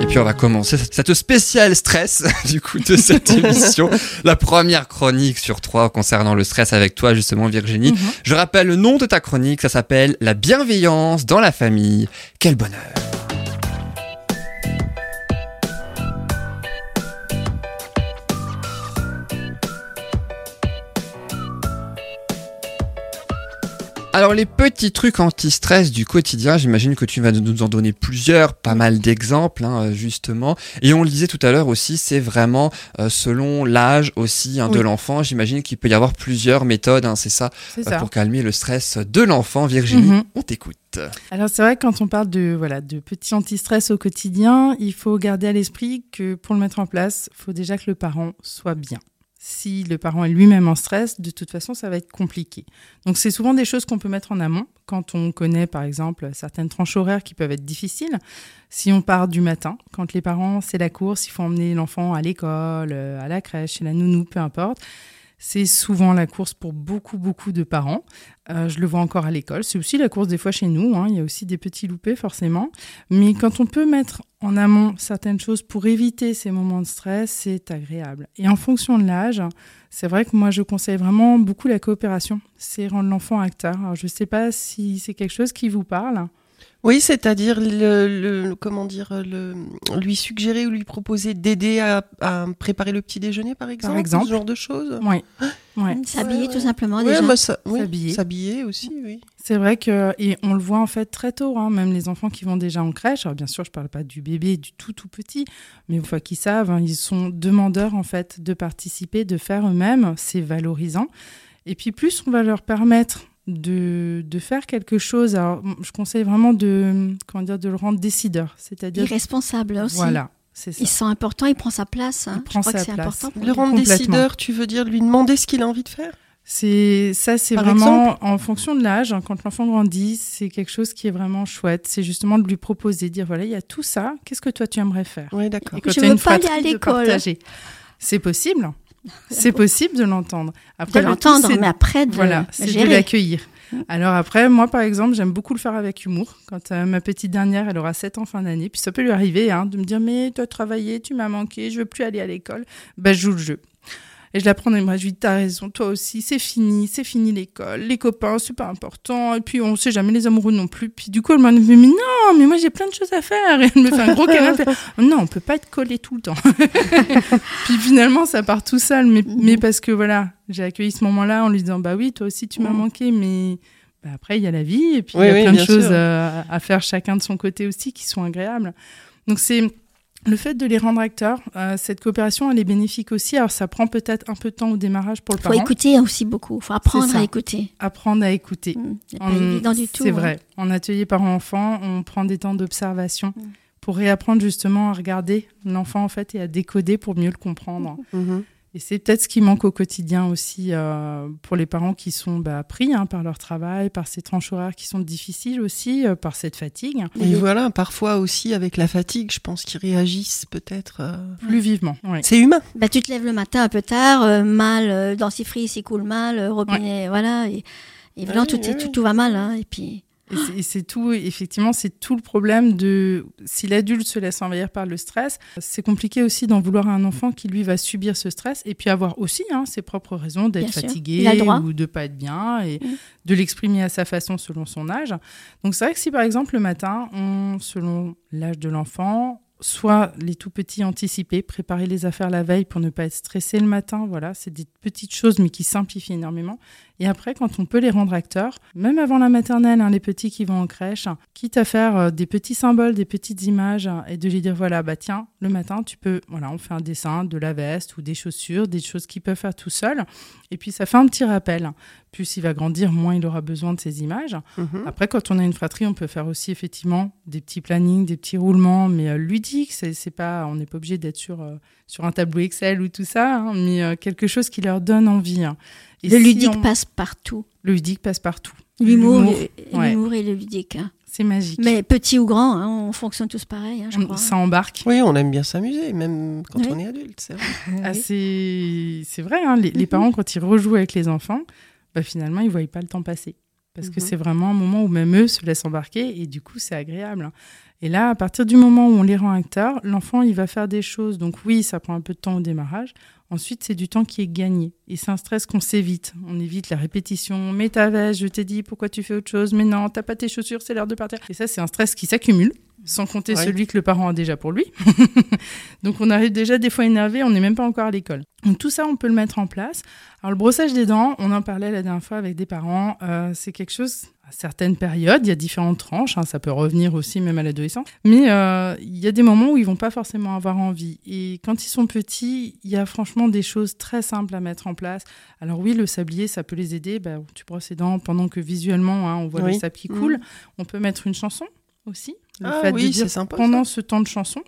Et puis on va commencer cette spéciale stress du coup de cette émission. La première chronique sur trois concernant le stress avec toi justement Virginie. Mhm. Je rappelle le nom de ta chronique, ça s'appelle La bienveillance dans la famille. Quel bonheur. Alors les petits trucs anti-stress du quotidien, j'imagine que tu vas nous en donner plusieurs, pas mal d'exemples hein, justement. Et on le disait tout à l'heure aussi, c'est vraiment euh, selon l'âge aussi hein, de l'enfant. J'imagine qu'il peut y avoir plusieurs méthodes, hein, c'est ça, euh, ça. pour calmer le stress de l'enfant. Virginie, Mhm. on t'écoute. Alors c'est vrai que quand on parle de voilà de petits anti-stress au quotidien, il faut garder à l'esprit que pour le mettre en place, il faut déjà que le parent soit bien. Si le parent est lui-même en stress, de toute façon, ça va être compliqué. Donc c'est souvent des choses qu'on peut mettre en amont quand on connaît par exemple certaines tranches horaires qui peuvent être difficiles. Si on part du matin, quand les parents c'est la course, il faut emmener l'enfant à l'école, euh, à la crèche, chez la nounou, peu importe. C'est souvent la course pour beaucoup, beaucoup de parents. Euh, je le vois encore à l'école. C'est aussi la course des fois chez nous. hein. Il y a aussi des petits loupés, forcément. Mais quand on peut mettre en amont certaines choses pour éviter ces moments de stress, c'est agréable. Et en fonction de l'âge, c'est vrai que moi, je conseille vraiment beaucoup la coopération. C'est rendre l'enfant acteur. Je ne sais pas si c'est quelque chose qui vous parle. Oui, c'est-à-dire le, le- comment dire le, lui suggérer ou lui proposer d'aider à, à préparer le petit déjeuner par exemple, exemple. ce genre de choses. Oui. Ouais. S'habiller Ouais, tout ouais. simplement Ouais, déjà. bah, ça- oui, S'habiller. s'habiller aussi, oui. C'est vrai que, et on le voit en fait très tôt, hein, même les enfants qui vont déjà en crèche. Alors bien sûr, je parle pas du bébé, du tout tout petit, mais une fois qu'ils savent, hein, ils sont demandeurs en fait de participer, de faire eux-mêmes. C'est valorisant. Et puis plus on va leur permettre de, de faire quelque chose, alors je conseille vraiment de, comment dire, de le rendre décideur, c'est-à-dire Irresponsable aussi. voilà, c'est ça. Il se sent important, il prend sa place. hein. Il prend Je crois sa que c'est place. important. pour Le rendre décideur, tu veux dire lui demander ce qu'il a envie de faire? C'est ça, c'est Par vraiment en fonction de l'âge. hein, quand l'enfant grandit, c'est quelque chose qui est vraiment chouette. C'est justement de lui proposer, dire voilà, il y a tout ça. Qu'est-ce que toi tu aimerais faire? Oui, d'accord. Je veux pas aller à l'école. C'est possible. C'est possible de l'entendre. Après, De l'entendre, mais après de voilà, c'est de gérer. l'accueillir. Alors après, moi par exemple, j'aime beaucoup le faire avec humour. Quand euh, ma petite dernière, elle aura 7 ans fin d'année, puis ça peut lui arriver hein, de me dire mais toi travaillé, tu m'as manqué, je veux plus aller à l'école. Ben je joue le jeu. Et je la prends dans les bras, je lui dis t'as raison, toi aussi, c'est fini, c'est fini l'école, les copains, c'est pas important, et puis on sait jamais les amoureux non plus. Puis du coup, elle m'a dit mais non, mais moi j'ai plein de choses à faire. Et elle me fait un gros câlin, non, on peut pas être collé tout le temps. puis finalement, ça part tout seul, mais, mais parce que voilà, j'ai accueilli ce moment-là en lui disant bah oui, toi aussi tu m'as Mhm. manqué, mais bah, après il y a la vie et puis Oui, il y a oui, plein de choses euh, à faire chacun de son côté aussi qui sont agréables. Donc c'est le fait de les rendre acteurs, euh, cette coopération, elle est bénéfique aussi. Alors ça prend peut-être un peu de temps au démarrage pour le Il faut parent. écouter aussi beaucoup. Il faut apprendre à écouter. Apprendre à écouter. Mm. C'est pas En- évident du tout. C'est hein. vrai. En atelier parent-enfant, on prend des temps d'observation Mm. pour réapprendre justement à regarder l'enfant en fait et à décoder pour mieux le comprendre. Mhm. Et c'est peut-être ce qui manque au quotidien aussi euh, pour les parents qui sont bah, pris hein, par leur travail, par ces tranches horaires qui sont difficiles aussi, euh, par cette fatigue, Et voilà, parfois aussi avec la fatigue, je pense qu'ils réagissent peut-être. euh, plus vivement. Ouais. C'est humain. Bah, tu te lèves le matin un peu tard, euh, mal, euh, dentifrice, il coule mal, euh, robinet, voilà. Et, évidemment, Oui, tout, est- tout, tout va mal. hein, et puis, Et c'est- tout, effectivement, c'est tout le problème de si l'adulte se laisse envahir par le stress, c'est compliqué aussi d'en vouloir à un enfant qui lui va subir ce stress et puis avoir aussi hein, ses propres raisons d'être fatigué ou de pas être bien et Mm. de l'exprimer à sa façon selon son âge. Donc c'est vrai que si par exemple le matin, on, selon l'âge de l'enfant, soit les tout petits anticipés, préparer les affaires la veille pour ne pas être stressé le matin, voilà, c'est des petites choses mais qui simplifient énormément. Et après, quand on peut les rendre acteurs, même avant la maternelle, hein, les petits qui vont en crèche, quitte à faire euh, des petits symboles, des petites images, hein, et de lui dire voilà, bah tiens, le matin, tu peux, voilà, on fait un dessin de la veste ou des chaussures, des choses qu'il peut faire tout seul. Et puis ça fait un petit rappel. Plus il va grandir, moins il aura besoin de ces images. Mhm. Après, quand on a une fratrie, on peut faire aussi effectivement des petits plannings, des petits roulements, mais euh, ludiques. C'est, pas, on n'est pas obligé d'être sur euh, sur un tableau Excel ou tout ça, hein, mais euh, quelque chose qui leur donne envie. Et le si ludique on- passe partout. Le ludique passe partout. L'humour, L'humour, et- ouais. l'humour et le ludique. hein. C'est magique. Mais petit ou grand, hein, on fonctionne tous pareil, hein, je On- crois. ça embarque. Oui, on aime bien s'amuser, même quand Oui. on est adulte. c'est vrai. Ah, c'est, c'est vrai, hein, les, les parents, quand ils rejouent avec les enfants, bah, finalement, ils ne voient pas le temps passer. Parce que Mhm. c'est vraiment un moment où même eux se laissent embarquer et du coup, c'est agréable. Et là, à partir du moment où on les rend acteurs, l'enfant, il va faire des choses. Donc oui, ça prend un peu de temps au démarrage. Ensuite, c'est du temps qui est gagné. Et c'est un stress qu'on s'évite. On évite la répétition. Mais ta veste, je t'ai dit, pourquoi tu fais autre chose? Mais non, t'as pas tes chaussures, c'est l'heure de partir. Et ça, c'est un stress qui s'accumule, sans compter Ouais. celui que le parent a déjà pour lui. Donc on arrive déjà des fois énervé, on n'est même pas encore à l'école. Donc tout ça, on peut le mettre en place. Alors le brossage des dents, on en parlait la dernière fois avec des parents, euh, c'est quelque chose à certaines périodes, il y a différentes tranches, hein, ça peut revenir aussi même à l'adolescence, mais euh, il y a des moments où ils vont pas forcément avoir envie. Et quand ils sont petits, il y a franchement des choses très simples à mettre en place. Alors oui, le sablier, ça peut les aider. Bah, tu brosses les dents pendant que visuellement, hein, on voit Oui. le sable qui Mhm. coule. On peut mettre une chanson aussi. Le Ah fait de oui, dire sympa, pendant ce temps de chanson,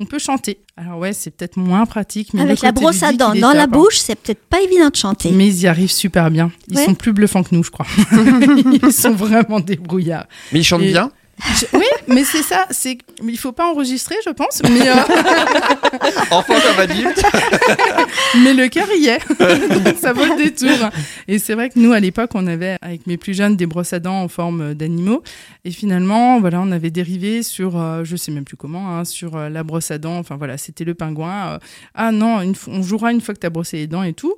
on peut chanter. Alors ouais, c'est peut-être moins pratique, mais Avec la brosse à dents dans la hein. bouche, c'est peut-être pas évident de chanter. Mais ils y arrivent super bien. Ils Ouais. sont plus bluffants que nous, je crois. ils sont vraiment débrouillards. Mais il chante Et- bien? Je- Oui, mais c'est ça. C'est il faut pas enregistrer, je pense. Mais, euh, Enfant comme adulte. mais le cœur y est. ça vaut le détour. Et c'est vrai que nous, à l'époque, on avait avec mes plus jeunes des brosses à dents en forme d'animaux. Et finalement, voilà, on avait dérivé sur, euh, je sais même plus comment, hein, sur euh, la brosse à dents. Enfin voilà, c'était le pingouin. Euh, ah non, une on jouera une fois que tu as brossé les dents et tout.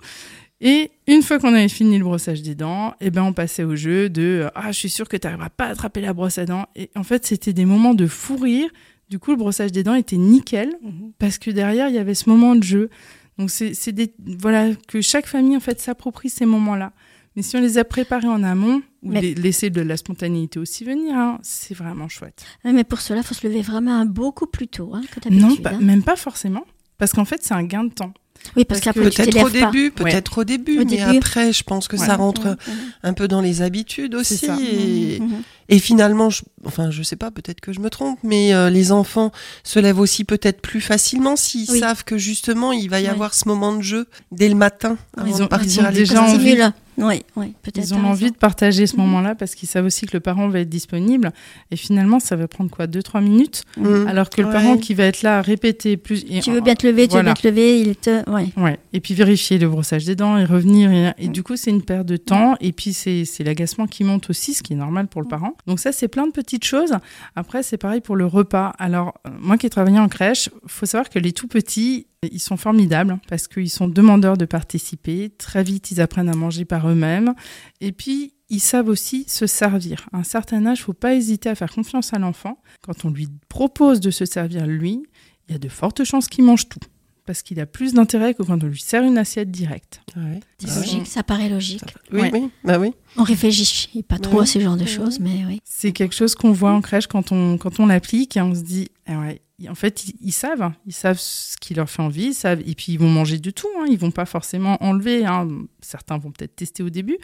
Et une fois qu'on avait fini le brossage des dents, eh ben on passait au jeu de euh, ah je suis sûre que tu n'arriveras pas à attraper la brosse à dents. Et en fait c'était des moments de fou rire. Du coup le brossage des dents était nickel parce que derrière il y avait ce moment de jeu. Donc c'est des voilà que chaque famille en fait s'approprie ces moments-là. Mais si on les a préparés en amont ou Mais- laisser de la spontanéité aussi venir, hein, c'est vraiment chouette. Mais pour cela, il faut se lever vraiment beaucoup plus tôt hein, que Non, d'habitude. pas- hein. même pas forcément. Parce qu'en fait, c'est un gain de temps. Oui, parce parce qu'après, Peut-être au début, peut-être au début, Au mais début. après, je pense que Ouais. ça rentre Mhm, un peu dans les habitudes aussi. ça. Et, mhm, mhm. et finalement, je, enfin, je sais pas, peut-être que je me trompe, mais euh, les enfants se lèvent aussi peut-être plus facilement s'ils Oui. savent que justement, il va y Ouais. avoir ce moment de jeu dès le matin avant Ils ont- de ils partir ont à déjà envie. Oui, oui, peut-être. Ils ont raison. envie de partager ce Mhm. moment-là parce qu'ils savent aussi que le parent va être disponible. Et finalement, ça va prendre quoi Deux, trois minutes Mhm. Alors que le Ouais. parent qui va être là à répéter plus. et- Tu veux bien te lever, tu veux bien te lever, il te. Ouais. Ouais. Et puis vérifier le brossage des dents et revenir. Et, et du coup, c'est une perte de temps. Et puis, c'est c'est l'agacement qui monte aussi, ce qui est normal pour le parent. Donc, ça, c'est plein de petites choses. Après, c'est pareil pour le repas. Alors, euh, moi qui ai travaillé en crèche, faut savoir que les tout petits, ils sont formidables parce qu'ils sont demandeurs de participer. Très vite, ils apprennent à manger par eux-mêmes. Et puis, ils savent aussi se servir. À un certain âge, faut pas hésiter à faire confiance à l'enfant. Quand on lui propose de se servir lui, il y a de fortes chances qu'il mange tout. Parce qu'il a plus d'intérêt que quand on lui sert une assiette directe. Ouais. C'est Ah logique, ça paraît logique. Oui, Ouais. oui, bah oui. On réfléchit pas trop Ouais. à ce genre de choses, mais oui. C'est quelque chose qu'on voit en crèche quand on, quand on l'applique et on se dit, ah ouais, en fait, ils, ils savent, ils savent ce qui leur fait envie, ils savent, et puis ils vont manger du tout, hein, ils vont pas forcément enlever, hein. certains vont peut-être tester au début,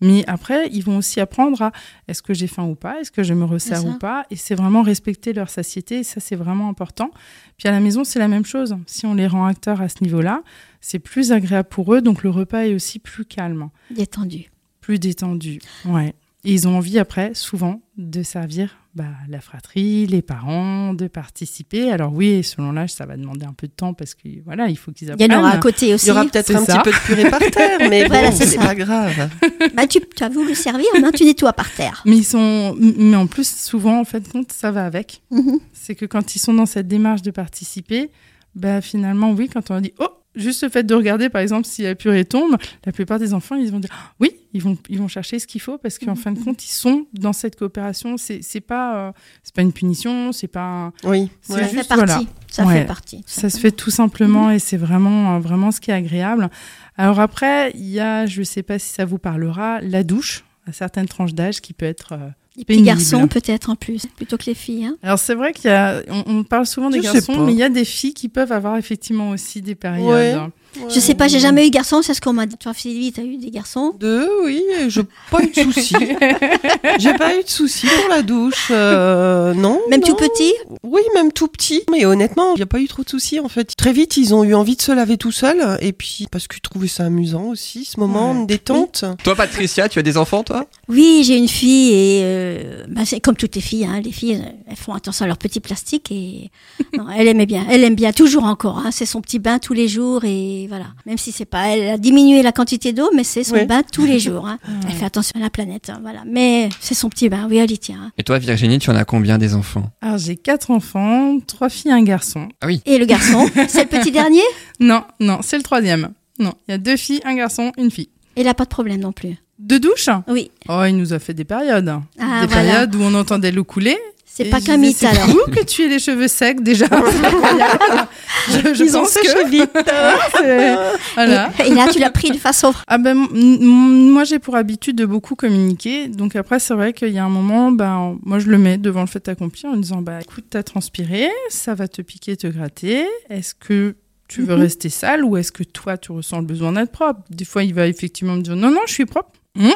mais après, ils vont aussi apprendre à est-ce que j'ai faim ou pas, est-ce que je me resserre ou pas, et c'est vraiment respecter leur satiété, et ça c'est vraiment important. Puis à la maison, c'est la même chose, si on les rend acteurs à ce niveau-là, c'est plus agréable pour eux, donc le repas est aussi plus calme Détendu. plus détendu. Ouais. Et ils ont envie après, souvent, de servir bah, la fratrie, les parents, de participer. Alors oui, selon l'âge, ça va demander un peu de temps parce que voilà, il faut qu'ils Il y apprennent. en aura à côté aussi. Il y aura peut-être un ça. petit peu de purée par terre, mais Voilà, bon, c'est pas grave. Bah, tu, tu as voulu servir, maintenant tu nettoies par terre. Mais ils sont, mais en plus, souvent, en fait, compte, ça va avec. Mhm. C'est que quand ils sont dans cette démarche de participer, bah finalement, oui, quand on dit oh, juste le fait de regarder, par exemple, si la purée tombe, la plupart des enfants, ils vont dire Ah, oui, ils vont, ils vont chercher ce qu'il faut parce qu'en fin de compte, ils sont dans cette coopération. C'est, c'est pas, euh, c'est pas une punition, c'est pas. un- Oui, C'est ouais. Ça fait partie. voilà. Ça Ouais. fait partie. Ça se fait tout simplement et c'est vraiment, euh, vraiment ce qui est agréable. Alors après, il y a, je sais pas si ça vous parlera, la douche à certaines tranches d'âge qui peut être. euh, Les petits pénible. garçons peut-être en plus, plutôt que les filles. Hein. Alors c'est vrai qu'il y a, on, on parle souvent des Je garçons, mais il y a des filles qui peuvent avoir effectivement aussi des périodes. Ouais. Je sais pas, j'ai jamais eu garçon, c'est ce qu'on m'a dit. Toi, Sylvie, t'as eu des garçons? Deux, oui, je pas eu de soucis. J'ai pas eu de soucis pour la douche. euh, non. Même non. tout petit? Oui, même tout petit. Mais honnêtement, il n'y a pas eu trop de soucis en fait. Très vite, ils ont eu envie de se laver tout seuls. Et puis, parce qu'ils trouvaient ça amusant aussi, ce moment Ouais. de détente. Toi, Patricia, tu as des enfants, toi? Oui, j'ai une fille et euh, bah, c'est comme toutes les filles. Hein, les filles, elles font attention à leur petit plastique et non, elle aimait bien. Elle aime bien toujours encore. Hein, c'est son petit bain tous les jours et et voilà. Même si c'est pas, elle a diminué la quantité d'eau, mais c'est son bain tous les jours. hein. Elle fait attention à la planète, hein, voilà. Mais c'est son petit bain, oui, elle y tient. hein. Et toi, Virginie, tu en as combien des enfants? Alors j'ai quatre enfants, trois filles, un garçon. Et le garçon, c'est le petit dernier? Non, non, c'est le troisième. Non, il y a deux filles, un garçon, une fille. Il a pas de problème non plus? De douche? Oui. Oh, il nous a fait des périodes. Ah, des voilà. périodes où on entendait l'eau couler. C'est pas qu'un mythe c'est alors. fou que tu aies les cheveux secs déjà. C'est je, je Ils ont pense séché que vite. c'est- voilà. Et, et là, tu l'as pris de façon. Ah ben, moi j'ai pour habitude de beaucoup communiquer, donc après c'est vrai qu'il y a un moment, ben, moi je le mets devant le fait accompli en disant bah écoute t'as transpiré, ça va te piquer, te gratter, est-ce que tu veux Mhm. rester sale ou est-ce que toi tu ressens le besoin d'être propre? Des fois il va effectivement me dire non non je suis propre. Hum,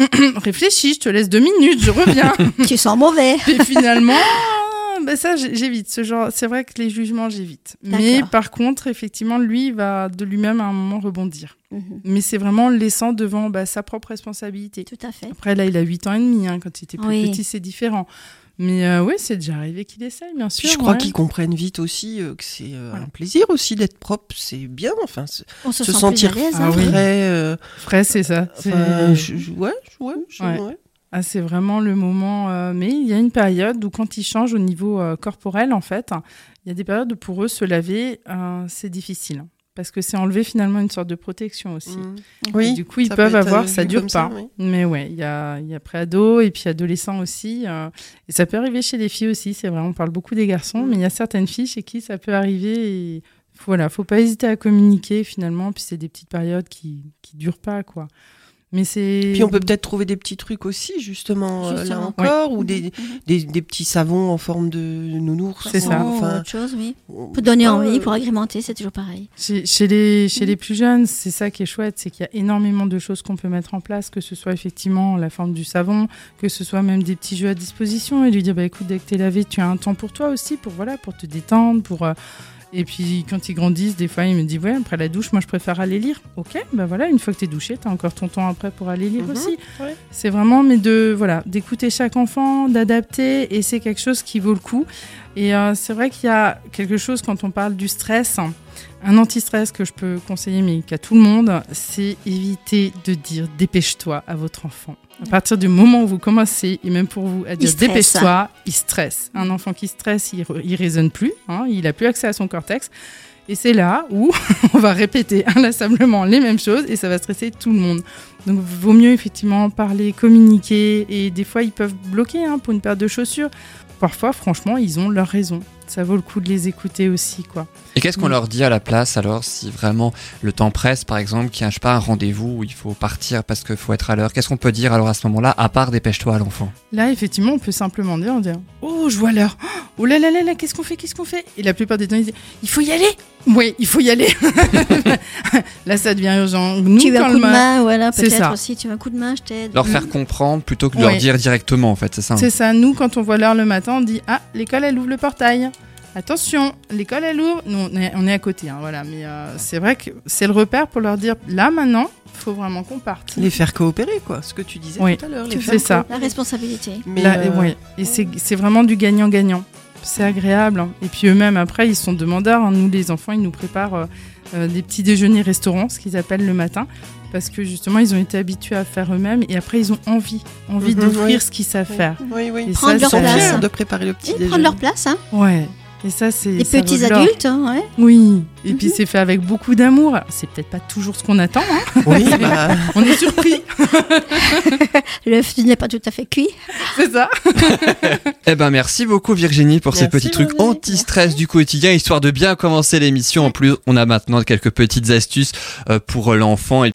Réfléchis, je te laisse deux minutes, je reviens. tu sens mauvais. Et finalement, ben ça, j'ai- j'évite ce genre. C'est vrai que les jugements, j'évite. Mais par contre, effectivement, lui, il va de lui-même à un moment rebondir. Mhm, Mais c'est vraiment laissant devant bah, sa propre responsabilité. Tout à fait. Après, là, il a 8 ans et demi. hein, quand il était plus Oui. petit, c'est différent. Mais euh, oui, c'est déjà arrivé qu'il essaye, bien sûr. Puis je crois ouais. qu'ils comprennent vite aussi euh, que c'est euh, Voilà. un plaisir aussi d'être propre, c'est bien. Enfin, se, On se, se sent sentir plus à l'aise. Ah hein. oui. frais. euh, Frais, c'est ça. C'est- enfin, je- je- ouais, je- ouais, je- Ouais. ouais. Ah, c'est vraiment le moment. euh, mais il y a une période où, quand ils changent au niveau euh, corporel, en fait, il y a des périodes où pour eux, se laver, euh, c'est difficile. Parce que c'est enlever finalement une sorte de protection aussi. Mm. Et Oui, du coup, ils peuvent avoir, euh, ça dure pas. ça, oui. Mais ouais, il y a, y a préado et puis adolescent aussi. euh, et ça peut arriver chez les filles aussi, c'est vrai. On parle beaucoup des garçons, mais il y a certaines filles chez qui ça peut arriver. Et voilà, faut pas hésiter à communiquer finalement. Puis c'est des petites périodes qui qui durent pas quoi. Mais c'est. Puis on peut peut-être trouver des petits trucs aussi, justement, euh, là Justement. encore, ou des, Mhm. des, des petits savons en forme de nounours. C'est ça. Ou Enfin, autre chose, oui. Pour donner euh, envie, pour agrémenter, c'est toujours pareil. Chez, chez les, chez les plus jeunes, c'est ça qui est chouette, c'est qu'il y a énormément de choses qu'on peut mettre en place, que ce soit effectivement la forme du savon, que ce soit même des petits jeux à disposition, et lui dire bah écoute dès que t'es lavé, tu as un temps pour toi aussi, pour voilà, pour te détendre, pour euh, et puis quand ils grandissent, des fois ils me disent ouais après la douche, moi je préfère aller lire. Ok, bah voilà, une fois que t'es douché, t'as encore ton temps après pour aller lire Mhm, aussi. ouais. C'est vraiment mais de voilà d'écouter chaque enfant, d'adapter, et c'est quelque chose qui vaut le coup. Et euh, c'est vrai qu'il y a quelque chose quand on parle du stress. Un anti-stress que je peux conseiller, mais qu'à tout le monde, c'est éviter de dire dépêche-toi à votre enfant. À partir du moment où vous commencez, et même pour vous, à dire dépêche-toi, il stresse. Un enfant qui stresse, il, il raisonne plus, hein, il a plus accès à son cortex. Et c'est là où on va répéter inlassablement les mêmes choses et ça va stresser tout le monde. Donc, vaut mieux effectivement parler, communiquer et des fois ils peuvent bloquer hein, pour une paire de chaussures. Parfois, franchement, ils ont leur raison. Ça vaut le coup de les écouter aussi, quoi. Et qu'est-ce qu'on Mm. leur dit à la place alors si vraiment le temps presse par exemple, qu'il y a je sais pas, un rendez-vous où il faut partir parce qu'il faut être à l'heure Qu'est-ce qu'on peut dire alors à ce moment-là à part dépêche-toi à l'enfant? Là, effectivement, on peut simplement dire, on dit, oh, je vois l'heure. Oh là là là là, qu'est-ce qu'on fait, qu'est-ce qu'on fait? Et la plupart des temps, ils disent, il faut y aller. Oui, il faut y aller. là, ça devient urgent. Nous, tu veux un le coup de ma- main, voilà, C'est peut-être ça. aussi. Tu veux un coup de main, je t'aide. Leur faire comprendre plutôt que de leur dire directement en fait, c'est ça hein C'est ça. Nous, quand on voit l'heure le matin, on dit, ah, l'école, elle ouvre le portail. Attention, l'école, elle ouvre. Nous, on est, on est à côté, hein, voilà. Mais euh, c'est vrai que c'est le repère pour leur dire, là, maintenant, il faut vraiment qu'on parte. Les faire coopérer, quoi. Ce que tu disais Oui, tout à l'heure. les c'est faire ça. La responsabilité. Mais, Là, euh. Et c'est c'est vraiment du gagnant-gagnant. C'est agréable. hein. Et puis eux-mêmes, après, ils sont demandeurs. hein. Nous, les enfants, ils nous préparent euh, des petits déjeuners restaurants, ce qu'ils appellent le matin. Parce que justement, ils ont été habitués à faire eux-mêmes. Et après, ils ont envie. Envie Mhm, d'offrir oui. ce qu'ils savent Oui. faire. Oui, oui. Et Prendre ça, leur Ils place. fiers de préparer le petit Et déjeuner. prendre leur place, hein. Ouais. Et ça, c'est. Les ça petits adultes, hein, ouais. Oui. Et puis, Mhm. c'est fait avec beaucoup d'amour. C'est peut-être pas toujours ce qu'on attend. hein. Oui, bah, On est surpris. L'œuf n'est pas tout à fait cuit. c'est ça. Eh ben merci beaucoup Virginie pour ces petits trucs anti-stress du quotidien, histoire de bien commencer l'émission. En plus, on a maintenant quelques petites astuces euh, pour l'enfant. Et...